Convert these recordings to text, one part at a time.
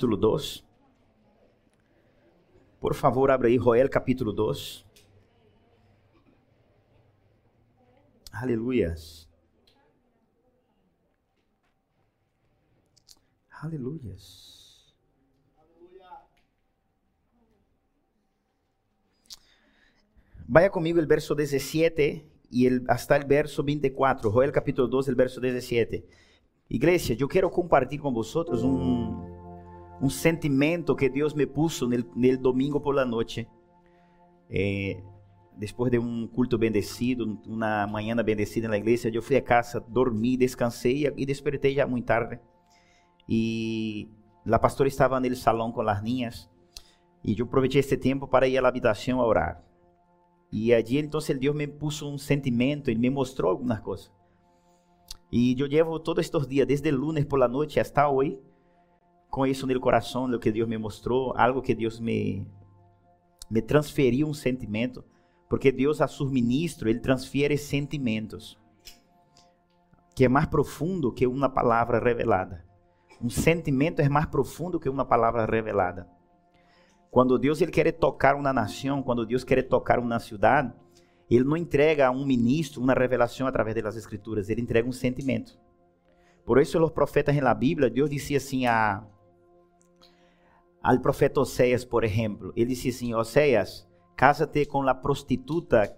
capítulo 2. Por favor, abra aí Joel capítulo 2. Aleluias. Aleluias. Vaya comigo o verso 17 e el, hasta o verso 24. Joel capítulo 2, el verso 17. Igreja, eu quero compartilhar com vocês um, um sentimento que Deus me puso no, domingo por la noite. Eh, depois de um culto bendecido, uma manhã bendecida na igreja, eu fui a casa, dormi, descansei e despertei já muito tarde. E a pastora estava no salão com as niñas e eu aproveitei este tempo para ir à habitação a orar. E allí então Deus me puso um sentimento, Ele me mostrou algumas coisas. E eu levo todos estes dias, desde o lunes por la noite até hoje, com isso no coração, o que Deus me mostrou, algo que Deus me, me transferiu um sentimento, porque Deus a seu ministro, Ele transfere sentimentos, que é mais profundo que uma palavra revelada. Um sentimento é mais profundo que uma palavra revelada. Quando Deus ele quer tocar uma nação, quando Deus quer tocar uma cidade, ele não entrega a um ministro uma revelação através das escrituras, ele entrega um sentimento. Por isso, os profetas na Bíblia, Deus dizia assim a al profeta Oséias, por exemplo, ele disse assim: Oséias, cásate com a prostituta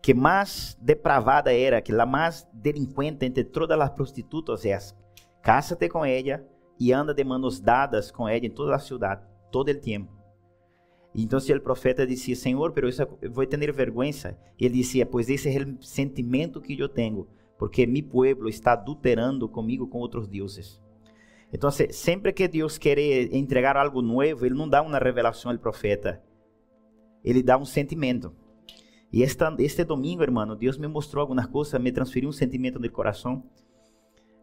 que mais depravada era, que a mais delinquente entre todas as prostitutas, Oséias, cásate com ela e anda de manos dadas com ela em toda a cidade, todo o tempo. Então, o profeta dizia, Senhor, pero isso vou ter vergonha, ele dizia, pois esse é o sentimento que eu tenho, porque mi pueblo está adulterando comigo com outros deuses. Então, sempre que Deus quer entregar algo novo, Ele não dá uma revelação ao profeta, Ele dá um sentimento. E esta, este domingo, hermano, Deus me mostrou algumas coisas, me transferiu um sentimento no coração,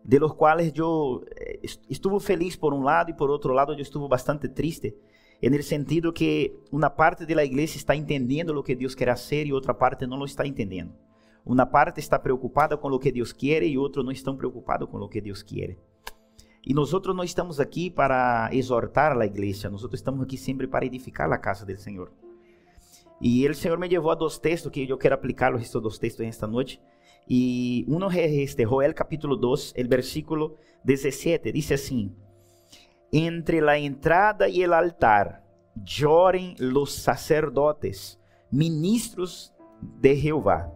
de los quais eu eh, estuve feliz por um lado e por outro lado eu estuve bastante triste, no sentido que uma parte da igreja está entendendo o que Deus quer fazer e outra parte não lo está entendendo. Uma parte está preocupada com o que Deus quer e outra não estão preocupados com o que Deus quer. E nós não estamos aqui para exortar a igreja, nós estamos aqui sempre para edificar a casa do Senhor. E o Senhor me levou a dois textos que eu quero aplicar os estes dois textos esta noite. E um é este, Joel capítulo 2, el versículo 17, diz assim: Entre la entrada e el altar lloren los sacerdotes, ministros de Jehová,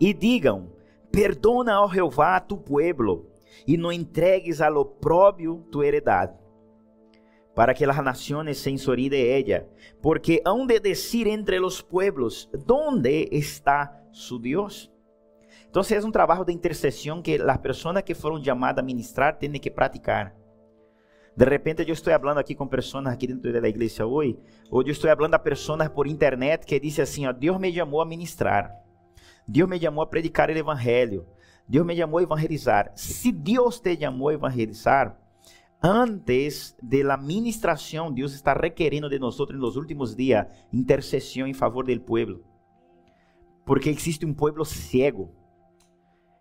e digam: Perdona, ó Jehová, a tu pueblo e não entregues al oprobio tu heredad, para que las naciones se ensoríen de ella, porque han de decir entre los pueblos, ¿dónde está su Dios? Entonces es un trabajo de intercesión que las personas que fueron llamadas a ministrar tienen que practicar. De repente eu estou falando aqui com pessoas aqui dentro da igreja hoje, ou eu estou falando a pessoas por internet que dizem assim, ó, Deus me chamou a ministrar. Deus me chamou a predicar o evangelho. Deus me chamou a evangelizar. Se Deus te chamou a evangelizar, antes de la Deus está requerendo de nós nos últimos dias intercessão em favor do povo. Porque existe um povo cego.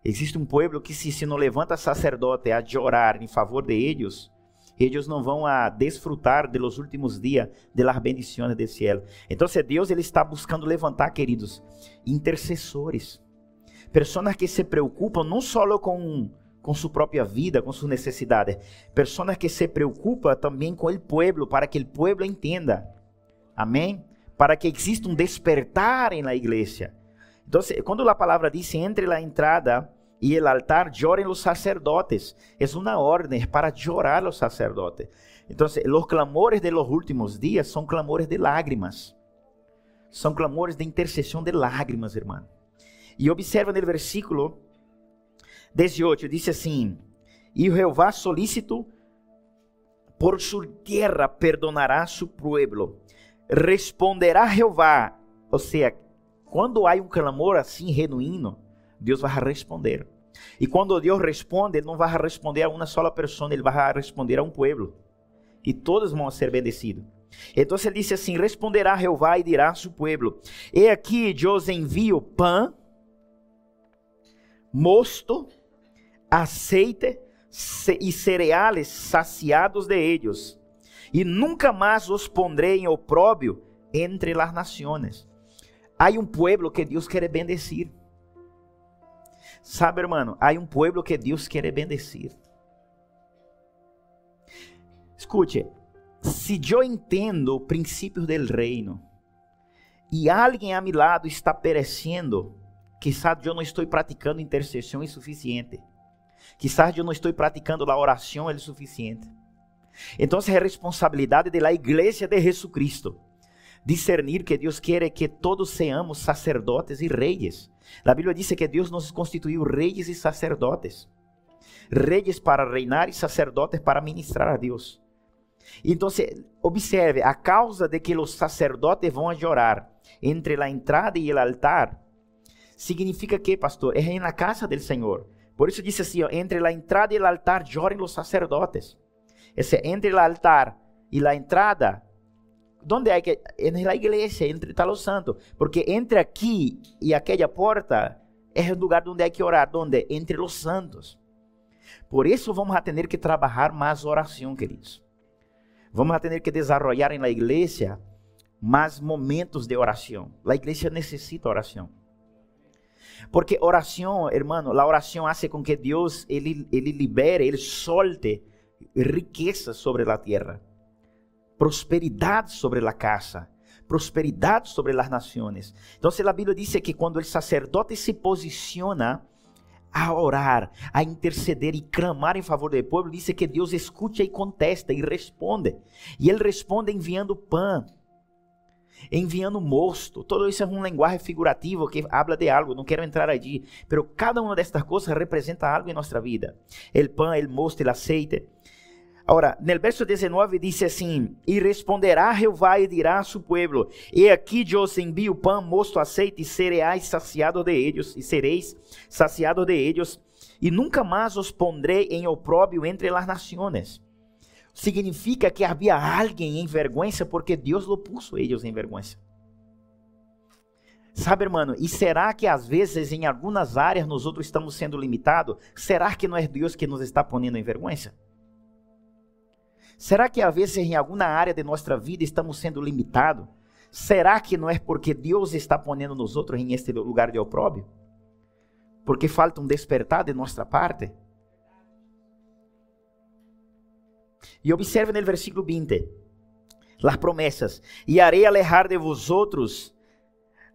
Existe um povo que se, se não levanta sacerdote a orar em favor de eles, eles não vão a desfrutar de los últimos dias de las bendiciones del cielo. Então, Deus ele está buscando levantar, queridos, intercessores Pessoas que se preocupam não só com, com sua própria vida, com suas necessidades. Pessoas que se preocupam também com o povo, para que o povo entenda. Amém? Para que exista um despertar na igreja. Então, quando a palavra diz entre a entrada e o altar, lloren os sacerdotes. É uma ordem para chorar os sacerdotes. Então, os clamores de los últimos dias são clamores de lágrimas. São clamores de intercessão de lágrimas, irmão. E observa no versículo 18, diz assim: E Jeová solícito por sua terra perdonará su pueblo. Responderá Jeová, ou seja, quando há um clamor assim genuíno, Deus vai responder. E quando Deus responde, Ele não vai responder a uma sola pessoa, Ele vai responder a um povo. E todos vão ser bendecidos. Então ele disse assim: Responderá Jeová e dirá a seu povo: E aqui eu envio pão mosto, aceite, e cereales saciados de ellos, e nunca mais os pondré em opróbio entre las naciones. Há um pueblo que Deus quer bendecir. Sabe, hermano, há um pueblo que Deus quer bendecir. Escute, se eu entendo princípios del reino e alguém a meu lado está perecendo, quizás eu não estou praticando intercessão o suficiente. Quizás eu não estou praticando a oração o suficiente. Então é responsabilidade da igreja de Jesucristo discernir que Deus quer que todos seamos sacerdotes e reis. A Bíblia diz que Deus nos constituiu reis e sacerdotes. Reis para reinar e sacerdotes para ministrar a Deus. Então, observe, a causa de que os sacerdotes vão a entre a entrada e o altar, significa que, pastor, é na casa do Senhor. Por isso disse assim, ó, entre a entrada e o altar llorem os sacerdotes. Esse, entre o altar e a entrada, onde é que? É na igreja, entre está os santos. Porque entre aqui e aquela porta é o lugar onde é que orar. Onde? Entre os santos. Por isso vamos a ter que trabalhar mais oração, queridos. Vamos a ter que desarrollar em la igreja mais momentos de oração. A igreja necessita oração. Porque oração, hermano, a oração hace com que Deus ele, ele libere, ele solte riqueza sobre a terra, prosperidade sobre a casa, prosperidade sobre as nações. Então, a Bíblia diz que quando o sacerdote se posiciona a orar, a interceder e clamar em favor do povo, diz que Deus escuta e contesta e responde. E ele responde enviando pão, enviando mosto. Todo isso é um linguagem figurativo que habla de algo. Não quero entrar allí, pero cada uma destas coisas representa algo em nossa vida. El pão, el mosto, el aceite. Agora, no verso 19 diz assim: E responderá Jeová e dirá a seu povo: E aqui eu os envio pão, mosto, aceite e cereais saciados de eles, e sereis saciados de eles, e nunca mais os pondrei em opróbio entre as nações. Significa que havia alguém em vergonha porque Deus lo puso eles em vergonha. Sabe, irmão, e será que às vezes em algumas áreas nós outros estamos sendo limitados? Será que não é Deus que nos está ponendo em vergonha? Será que às vezes em alguma área de nossa vida estamos sendo limitados? Será que não é porque Deus está ponendo nos outros em este lugar de opróbio? Porque falta um despertar de nossa parte? E observe no versículo 20 as promessas: E harei alejar de vosotros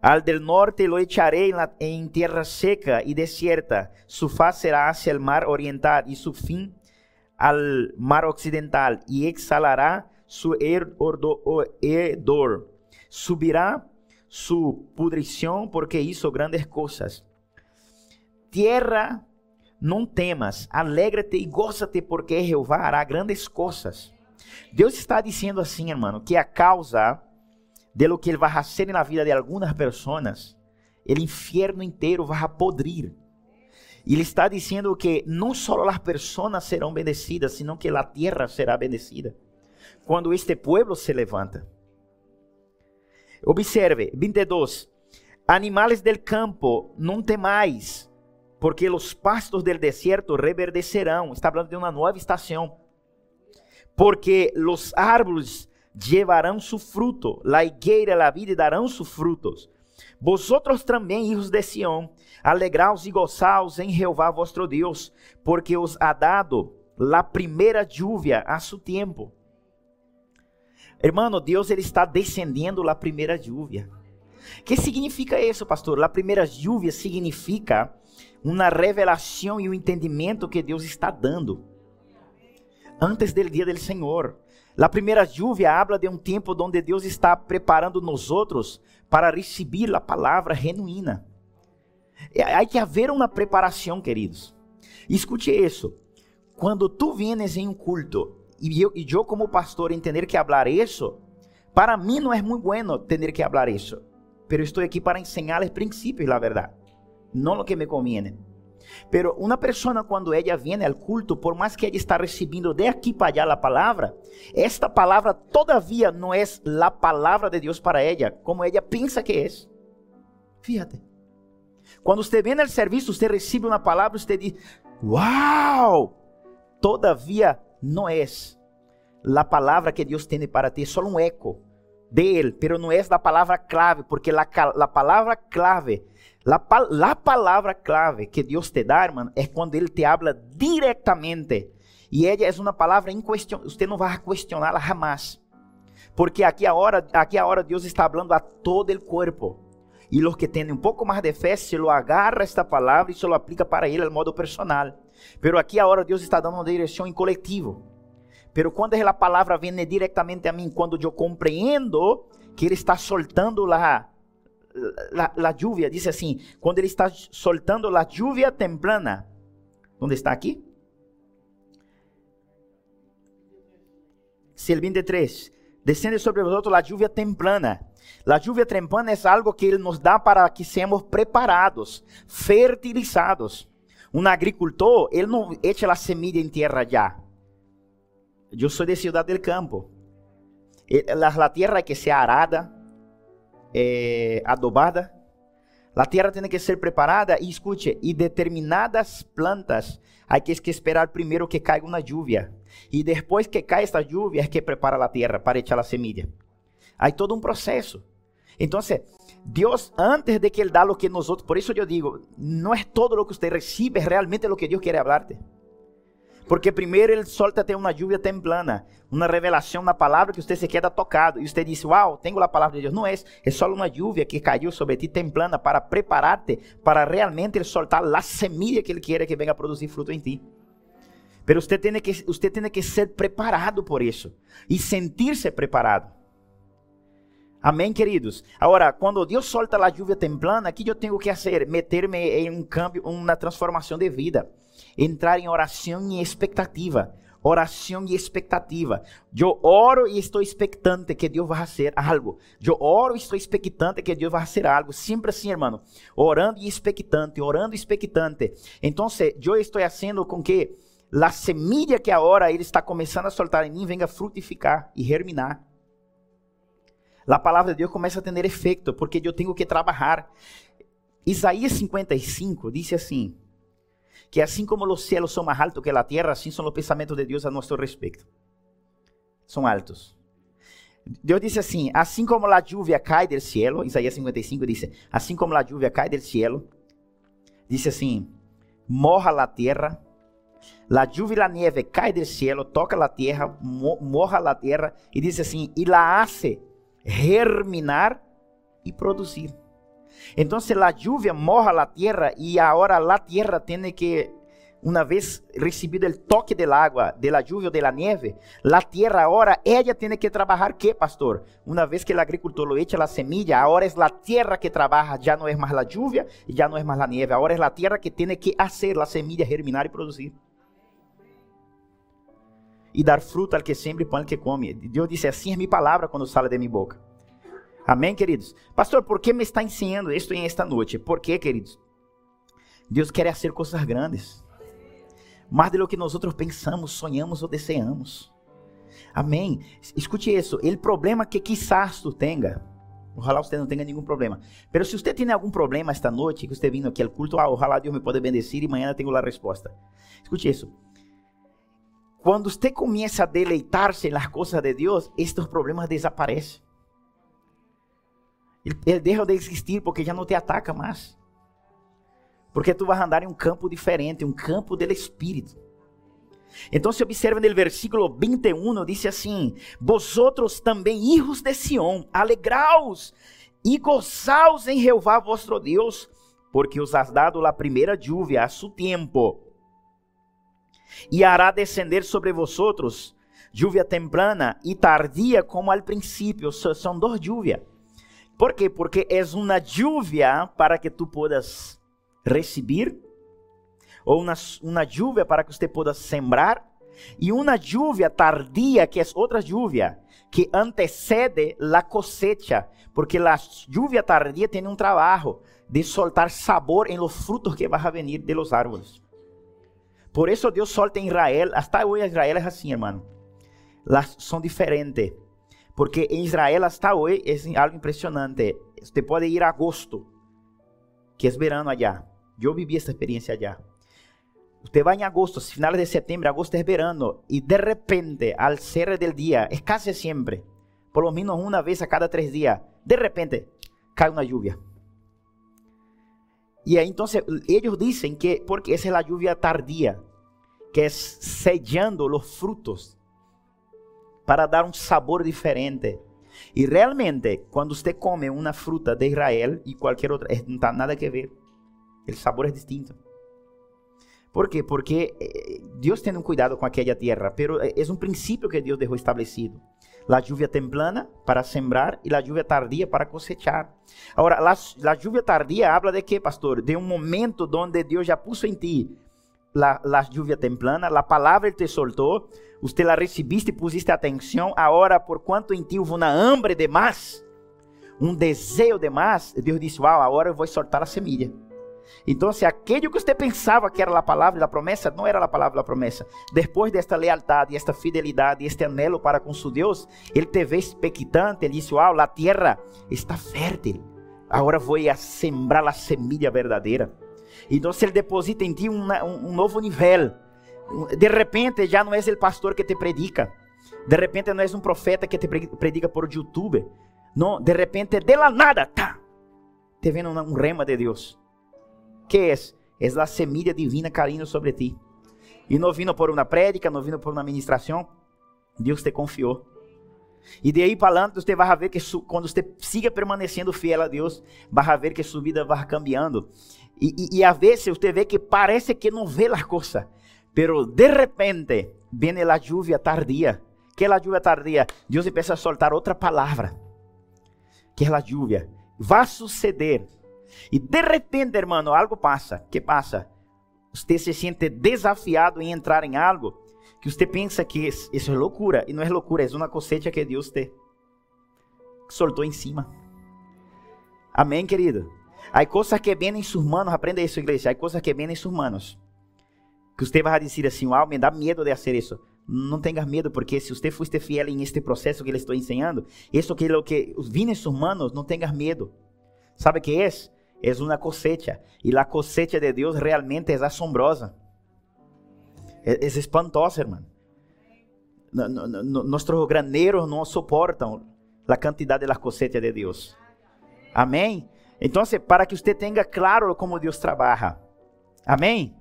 al del norte lo echaré en, la, tierra seca y desierta. Su faz será hacia el mar oriental y su fin al mar occidental y exhalará su hedor. Subirá su pudrición porque hizo grandes cosas. Tierra, não temas, alegra-te e goza-te porque Jeová hará grandes coisas. Deus está dizendo assim, irmão, que a causa de lo que ele vai fazer na vida de algumas pessoas, o inferno inteiro vai podrir. E ele está dizendo que não só as pessoas serão bendecidas, sino que a terra será bendecida. Quando este pueblo se levanta. Observe, 22. Animales del campo, não temais, porque os pastos del desierto reverdecerão. Está falando de uma nova estação. Porque os árvores llevarão su fruto, la higueira, la vida darão sus frutos. Vosotros também, hijos de Sião, alegraos e gozaos em Jeová vosso Deus, porque os ha dado la primeira lluvia a su tempo. Hermano, Deus ele está descendendo la primeira lluvia. que significa isso, pastor? La primeira lluvia significa uma revelação e um entendimento que Deus está dando antes do dia do Senhor. La primeira lluvia habla de um tempo onde Deus está preparando nós outros para receber a palavra genuína. Há que haver uma preparação, queridos. Escute isso. Quando tu vienes em um culto e eu, e eu como pastor entender que falar isso, para mim não é muito bueno ter que falar isso. Pero estou aqui para ensinar-les princípios, la verdade, não o que me conviene. Pero uma pessoa, quando ela vem ao culto, por mais que ela está recebendo de aqui para allá a palavra, esta palavra todavia não é a palavra de Deus para ela, como ela pensa que é. Fíjate. Quando você vem ao serviço, você recebe uma palavra, você diz: Uau! todavía no es la palabra que Dios tiene para ti, es solo un eco de Él, pero no es la palabra clave, porque la, la palabra clave, la, la, palabra clave que Dios te da, hermano, es cuando Él te habla directamente. Y ella es una palabra incuestionable, usted no va a cuestionarla jamás. Porque aquí ahora, aquí ahora Dios está hablando a todo el cuerpo. Y los que tienen un poco más de fe se lo agarra esta palabra y se lo aplica para él al modo personal. Pero aquí ahora Dios está dando una dirección en colectivo. Pero quando a palavra vem diretamente a mim, quando eu compreendo que ele está soltando la, la, la lluvia, diz assim, quando ele está soltando la lluvia temprana, onde está aqui? Se el 23, descende sobre vosotros la lluvia temprana. La lluvia temprana é algo que ele nos dá para que sejamos preparados, fertilizados. Um agricultor, ele não echa a semilla em terra já. Yo soy de Ciudad del Campo. Eh, la, tierra que ser arada, eh, adobada. La tierra tiene que ser preparada y escuche, y determinadas plantas hay que, esperar primero que caiga una lluvia. Y después que cae esta lluvia es que prepara la tierra para echar la semilla. Hay todo un proceso. Entonces, Dios, antes de que Él da lo que nosotros, por eso yo digo, no es todo lo que recibe, es realmente lo que Dios quiere hablarte. Porque primeiro ele solta até uma lluvia templana, uma revelação na palavra que você se queda tocado. E você diz, uau, tenho a palavra de Deus. Não é, é só uma lluvia que caiu sobre ti templana para preparar-te para realmente soltar a semilla que ele quer que venha a produzir fruto em ti. Pero usted tiene que, usted tiene que ser preparado por isso e sentir-se preparado. Amém, queridos? Agora, quando Deus solta a lluvia templana, o que eu tenho que fazer? Meter-me em um cambio, uma transformação de vida entrar em oração e expectativa. Oração e expectativa. Eu oro e estou expectante que Deus vai fazer algo. Eu oro e estou expectante que Deus vai fazer algo. Sempre assim, irmão. Orando e expectante, orando e expectante. Então, eu estou fazendo com que a semilla que agora ele está começando a soltar em mim venha frutificar e germinar. A palavra de Deus começa a ter efeito, porque eu tenho que trabalhar. Isaías 55 disse assim: que assim como os céus são mais altos que a terra, assim são os pensamentos de Deus a nosso respeito. São altos. Deus disse assim: assim como a lluvia cai do cielo, Isaías 55 diz: assim como a lluvia cai do cielo, disse assim: morra a terra, la lluvia e la nieve cai do cielo, toca a terra, morra a terra, e diz assim: e la hace germinar e produzir. Entonces la lluvia moja la tierra y ahora la tierra tiene que, una vez recibido el toque del agua, de la lluvia o de la nieve, la tierra ahora, ella tiene que trabajar, ¿qué, pastor? Una vez que el agricultor lo echa la semilla, ahora es la tierra que trabaja, ya no es más la lluvia ya no es más la nieve, ahora es la tierra que tiene que hacer la semilla germinar y producir. E dar fruto al que sempre al que come. Deus disse: Assim é minha palavra quando sale de minha boca. Amém, queridos? Pastor, por que me está ensinando isto em esta noite? Por quê, queridos? Deus quer fazer coisas grandes. Mais do que nós outros pensamos, sonhamos ou desejamos. Amém? Escute isso. O problema que quizás tu tenha, ojalá você não tenha nenhum problema. Mas se você tem algum problema esta noite, que você vindo aqui ao culto, ah, ojalá Deus me pode bendecir e amanhã eu tenho a resposta. Escute isso. Quando você começa a deleitar-se nas coisas de Deus, estes problemas desaparecem. Ele deixa de existir porque já não te ataca mais. Porque tu vas andar em um campo diferente, um campo do Espírito. Então se observa no versículo 21, diz assim: Vosotros também, hijos de Sião, alegraos e gozaos em Jeová vosso Deus, porque os has dado a primeira lluvia a su tempo. E hará descender sobre vosotros lluvia temprana e tardia como al princípio. São duas lluvias. ¿Por quê? Porque é uma lluvia para que tu puedas receber, ou uma, lluvia para que você possa sembrar, e uma lluvia tardia, que é outra lluvia, que antecede a cosecha, porque a lluvia tardia tem um trabalho de soltar sabor em los frutos que vai a venir de los árboles. Por isso Deus solta Israel, hasta hoje Israel é assim, hermano. Las são diferentes. Porque em Israel hasta hoje é algo impressionante. Você pode ir a agosto, que é verano allá. Eu vivi essa experiência allá. Usted va en agosto, finales de septiembre, agosto es verano, y de repente, al cierre del día, es casi siempre, por lo menos una vez a cada tres días, de repente, cae una lluvia. Y entonces ellos dicen que porque esa es la lluvia tardía, que es sellando los frutos para dar un sabor diferente. Y realmente, cuando usted come una fruta de Israel y cualquier otra, no está nada que ver. El sabor es distinto. ¿Por qué? Porque eh, Dios tiene un cuidado con aquella tierra, pero eh, es un principio que Dios dejó establecido. La lluvia temprana para sembrar y la lluvia tardía para cosechar. Ahora, la, la lluvia tardía habla de qué, pastor? De un momento donde Dios ya puso en ti la, la lluvia temprana, la palabra te soltó, usted la recibiste pusiste atención. Ahora, por cuanto en ti hubo una hambre de más, un deseo de más, Dios dice: Wow, ahora eu vou soltar a semilla. Então, se aquilo que você pensava que era a palavra da promessa, não era a palavra da promessa. Depois desta lealdade, esta fidelidade, este anelo para com seu Deus, ele te vê expectante, ele disse: Uau, a terra está fértil. Agora vou a sembrar a semilla verdadeira. Então, ele deposita em ti um, um, novo nível. De repente, já não és o pastor que te predica. De repente, não és um profeta que te predica por YouTube. Não, de repente, de la nada, tá, te vendo um rema de Deus. Que é? É a semilla divina caindo sobre ti. E não vindo por uma prédica, não vindo por uma ministração, Deus te confiou. E de aí para você vai ver que quando você siga permanecendo fiel a Deus, vai ver que sua vida vai cambiando. E, e, e a vezes você vê que parece que não vê as coisas, pero de repente vem a lluvia tardia. Que é a lluvia tardia? Deus começa a soltar outra palavra, que é a lluvia. Vai suceder e de repente, hermano, algo passa. Que passa? Você se sente desafiado em entrar em algo que você pensa que isso é loucura. E não é loucura, é uma cosecha que Deus te soltou em cima. Amém, querido? Há coisas que vêm em suas manos, aprenda isso, igreja. Há coisas que vêm em suas manos. Que você vai dizer assim, uau, me dá medo de fazer isso. Não tenha medo, porque se você fosse fiel em este processo que eu estou ensinando, isso que lo que vem em suas manos, não tenha medo. ¿Sabe o que é? É uma cosecha. E a cosecha de Deus realmente é assombrosa. É, é espantosa, irmão. Nossos graneiros não suportam a quantidade da cosecha de Deus. Amém? Então, para que você tenha claro como Deus trabalha. Amém?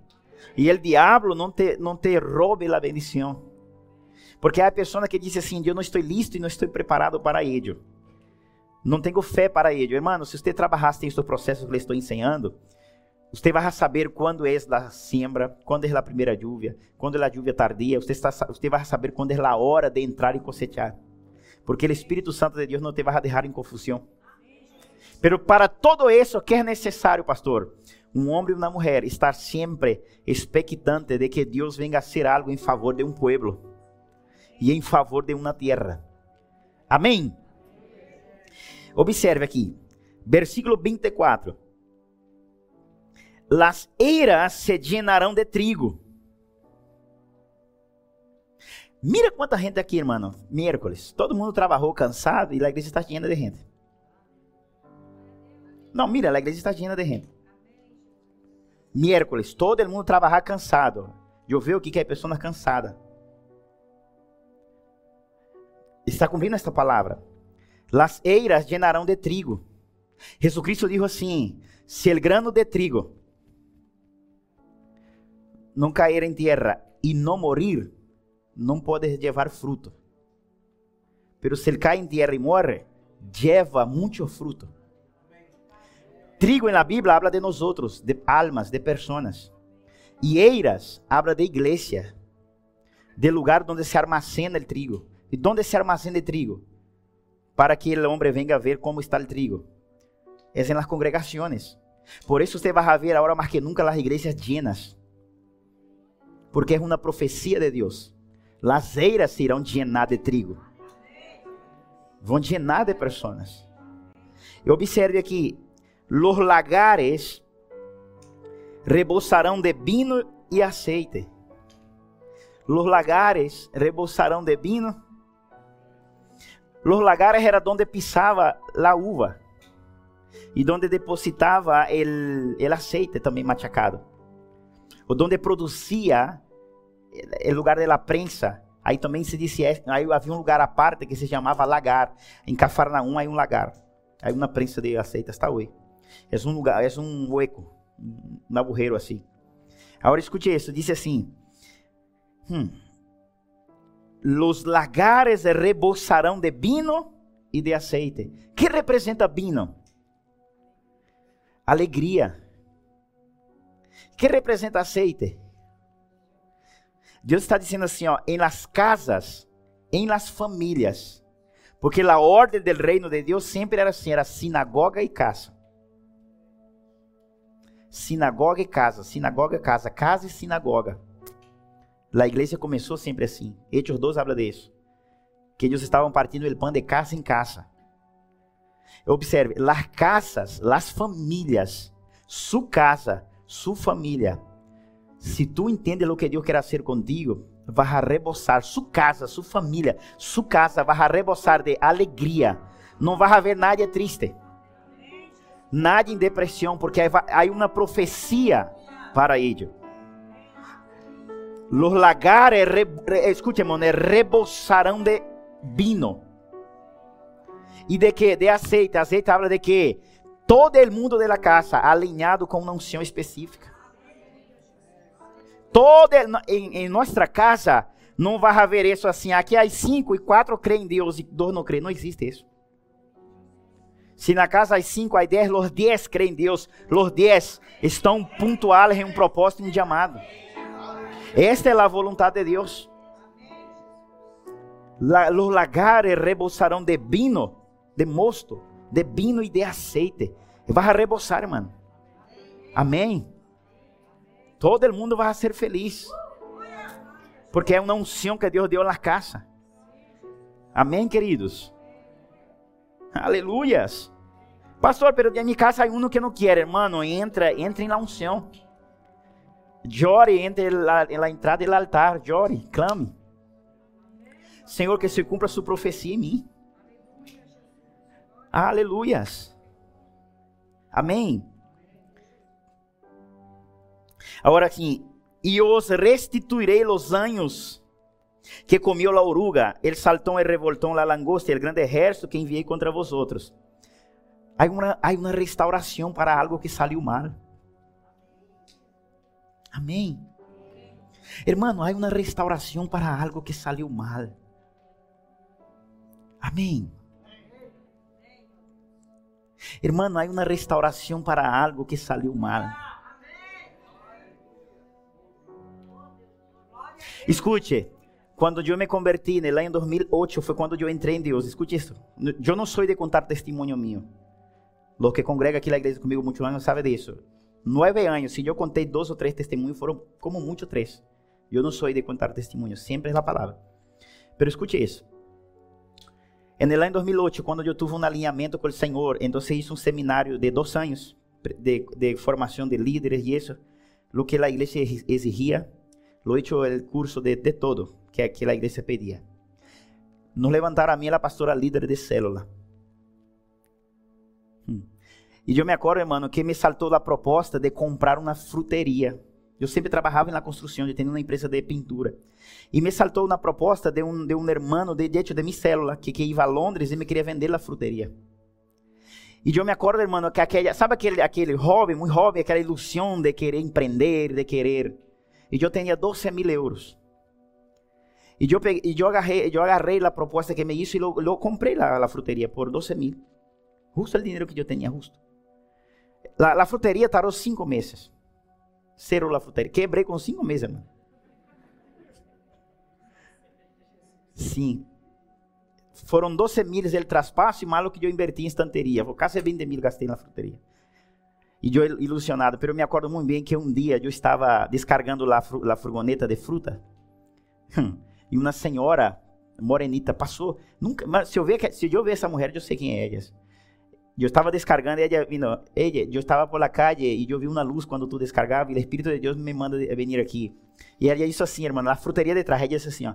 E o diabo não te, não te roube a bendição. Porque há pessoa que diz assim: Eu não estou listo e não estou preparado para ello. Não tenho fé para ele. Irmão, se você trabalhasse em seu processo que eu estou ensinando, você vai saber quando é a siembra, quando é a primeira lluvia, quando é a lluvia tardia. Você, está, você vai saber quando é a hora de entrar e cosechar. Porque o Espírito Santo de Deus não te vai deixar em confusão. Pero para todo isso, que é necessário, pastor? Um homem e uma mulher estar sempre expectante de que Deus venga a ser algo em favor de um pueblo e em favor de uma terra. Amém? Observe aqui, versículo 24. Las eiras se llenarão de trigo. Mira quanta gente aqui, irmão. Miércoles. Todo mundo trabalhou cansado e a igreja está cheia de gente. Não, mira, a igreja está cheia de gente. Miércoles, todo mundo trabalhar cansado. Eu vejo o que é pessoa cansada. Está cumprindo esta palavra. Las eiras llenarão de trigo. Jesucristo dijo assim: se el grano de trigo não cair em terra e não morir, não pode levar fruto. Pero se ele cai em terra e morre, lleva muito fruto. Trigo na Bíblia habla de nós outros, de almas, de pessoas. E eiras habla de igreja, de lugar onde se armazena o trigo. E onde se armazena o trigo? para que o homem venga a ver como está o trigo. É em las congregações. Por isso você vai ver agora mais que nunca as igrejas llenas. Porque é uma profecia de Deus. Las eiras se irão llenar de trigo. Vão llenar de pessoas. E observe aqui: los lagares rebosarão de vinho e aceite. Los lagares rebosarão de vinho Los lagares era donde pisaba la uva y donde depositaba el, el aceite também machacado. Donde produzia o lugar da prensa. Aí também se dizia, aí havia um lugar à parte que se chamava lagar. Em Cafarnaum há um lagar. Aí uma prensa de azeite está hoje. É um lugar, é um hueco, um agujeiro assim. Agora escute isso, diz assim: hum, Los lagares rebosarão de vino e de aceite. Que representa vino? Alegria. Que representa aceite? Deus está dizendo assim, ó, em las casas, em las famílias, porque a ordem do reino de Deus sempre era assim, era sinagoga e casa. Sinagoga e casa, sinagoga e casa, casa e sinagoga. A igreja começou sempre assim. Hechos 2 habla disso. Que eles estavam partindo o pão de casa em casa. Observe, las casas, las famílias, su casa, su família. Se tu entende o que Deus quer fazer contigo, vai a rebosar su casa, su família, su casa vai a rebosar de alegria. Não vai haver nada triste. Nada em depressão, porque há uma profecia para ello. Los lagares, re, re, rebosarão de vino. E de que? De aceite. Aceite habla de que todo mundo de la casa alinhado com uma unção específica. Todo em, em nossa casa não vai haver isso assim. Aqui há cinco e quatro creem em Deus e dois não creem. Não existe isso. Se na casa há cinco, há dez, os dez creem em Deus. Os dez estão pontuais em um propósito em chamado. Esta é a vontade de Deus. Los lagares rebosarão de vino, de mosto, de vino e de aceite. Vai a rebosar, irmão. Amém. Todo mundo vai ser feliz. Porque é uma unção que Deus deu na casa. Amém, queridos? Aleluias. Pastor, pero em minha casa há um que não quer, hermano. Entra, entra em la unção. Llore entre la entrada do altar. Llore, clame. Senhor, que se cumpra sua profecia em mim. Aleluias. Amém. Agora assim, e os restituirei os anos que comió a oruga, el saltão e revoltão, la langosta, el grande ejército que enviei contra vosotros. Há uma, há uma restauração para algo que saiu mal. Amém. Hermano, há uma restauração para algo que saiu mal. Amém. Hermano, há uma restauração para algo que saiu mal. Escute, quando eu me converti no ano 2008 foi quando eu entrei em Deus. Escute isso. Eu não sou de contar testemunho meu. Los que congrega aqui na igreja comigo muitos anos sabem disso. Nove anos, se eu contei dois ou três testemunhos, foram como muito três. Eu não sou de contar testemunhos, sempre é a palavra. Pero escute isso. En el año 2008, quando eu tive um alinhamento com o Senhor, então hice um seminário de dois anos de, de formação de líderes e isso, lo que a igreja exigia, lo he hecho el curso de, de todo que, que a igreja pedia. Nos levantaram a mim, a pastora líder de célula. Hum. E eu me acordo, irmão, que me saltou a proposta de comprar uma fruteria. Eu sempre trabalhava na construção, eu tinha uma empresa de pintura. E me saltou na proposta de um, de um irmão de dentro de minha célula, que, que ia a Londres e me queria vender a fruteria. E eu me acordo, irmão, que aquele, sabe aquele, aquele jovem, muito jovem, aquela ilusão de querer empreender, de querer. E eu tinha 12 mil euros. E eu, peguei, e eu, agarrei, eu agarrei a proposta que me hizo e lo comprei a, a fruteria por 12 mil. Justo o dinheiro que eu tinha, justo. A fruteria tardou cinco meses. Zero a fruteria. Quebrei com cinco meses, irmão. Sim. Foram 12 mil el traspasso e mais o que eu inverti em estanteria. Quase 20 mil gastei na fruteria. E eu ilusionado, pero me acordo muito bem que um dia eu estava descargando lá a furgoneta de fruta. e uma senhora morenita passou. Nunca, mas se eu ver, se eu ver essa mulher, eu sei quem é ela. Eu estava descargando, ella vino, ella, eu estava por la calle e eu vi uma luz quando tu descargava e o Espírito de Deus me manda vir aqui. E ela disse assim, irmão, na fruteria de trás, ela disse assim, ó,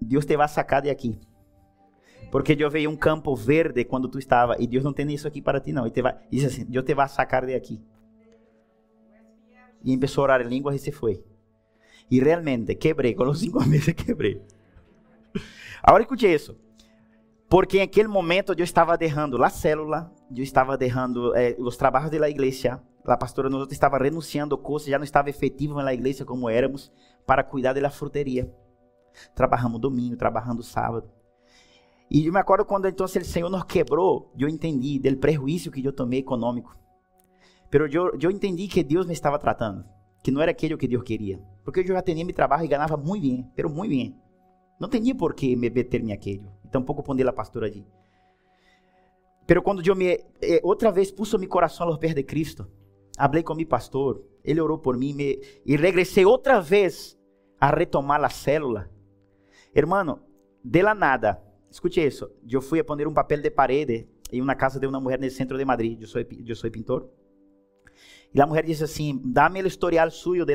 Deus te vai sacar de aqui. Porque eu veio um campo verde quando tu estava e Deus não tem isso aqui para ti não. E te vai, disse assim, Deus te vai sacar de aqui. Y empezó a orar en lenguas y se fue. Y realmente quebré, con los cinco meses quebré. Ahora escute isso. Porque em aquele momento eu estava derrando a célula, eu estava derrando eh, os trabalhos da igreja, a pastora nós estava renunciando coisas, já não estava efetivo na igreja como éramos, para cuidar da fruteria. Trabalhamos domingo, trabalhando sábado. E eu me acordo quando então o Senhor nos quebrou, eu entendi do prejuízo que eu tomei econômico. Pero eu, eu entendi que Deus me estava tratando, que não era aquilo que Deus queria. Porque eu já tinha meu trabalho e ganhava muito bem, pero muito bem. Não tinha por que me meter-me aquilo. Tampouco poner a pastora ali. Pero quando eu me eh, outra vez puso meu coração aos pés de Cristo, falei com meu pastor, ele orou por mim me, e regressei outra vez a retomar a célula. Hermano, de la nada, escute isso, eu fui a poner um papel de parede em uma casa de uma mulher no centro de Madrid, eu sou, eu sou pintor. E a mulher disse assim: dá-me o historial suyo de la,